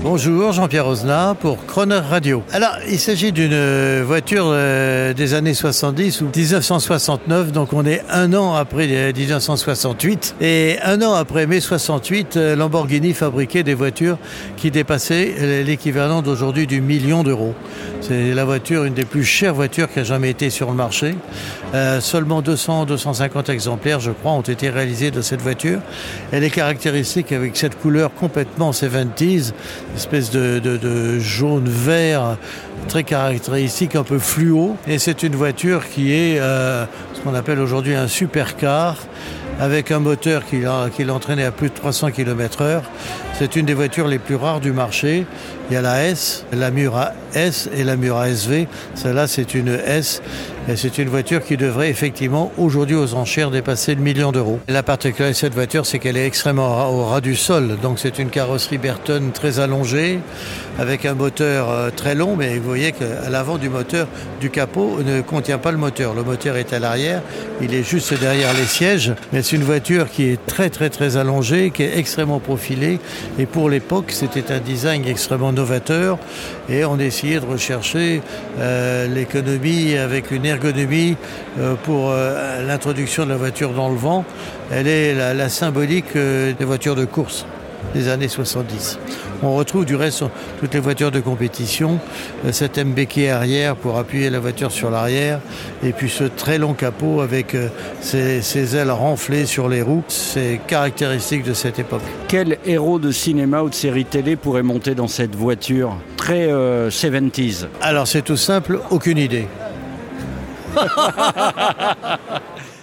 Bonjour, Jean-Pierre Osna pour Croner Radio. Alors, il s'agit d'une euh, voiture euh, des années 70 ou 1969, donc on est un an après 1968. Et un an après mai 68, euh, Lamborghini fabriquait des voitures qui dépassaient l'équivalent d'aujourd'hui du million d'euros. C'est la voiture, une des plus chères voitures qui a jamais été sur le marché. seulement 200-250 exemplaires, je crois, ont été réalisés de cette voiture. Elle est caractéristique avec cette couleur complètement 70s espèce de, jaune vert très caractéristique, un peu fluo. Et c'est une voiture qui est euh, ce qu'on appelle aujourd'hui un supercar avec un moteur qui, l'entraînait à plus de 300 km heure. C'est une des voitures les plus rares du marché. Il y a la S, la Mura S et la Mura SV. Celle-là, c'est une S. C'est une voiture qui devrait effectivement, aujourd'hui aux enchères, dépasser le million d'euros. La particularité de cette voiture, c'est qu'elle est extrêmement au ras du sol. Donc c'est une carrosserie Burton très allongée, avec un moteur euh, très long, mais vous voyez qu'à l'avant du moteur, du capot, ne contient pas le moteur. Le moteur est à l'arrière, il est juste derrière les sièges. Mais c'est une voiture qui est très très très allongée, qui est extrêmement profilée. Et pour l'époque, c'était un design extrêmement novateur. Et on essayait de rechercher euh, l'économie avec une ergonomie euh, pour euh, l'introduction de la voiture dans le vent. Elle est la, la symbolique des voitures de course des années 70. On retrouve du reste toutes les voitures de compétition, euh, cet MBK arrière pour appuyer la voiture sur l'arrière, et puis ce très long capot avec ses, ses, ailes renflées sur les roues. C'est caractéristique de cette époque. Quel héros de cinéma ou de série télé pourrait monter dans cette voiture très euh, 70s Alors c'est tout simple, aucune idée.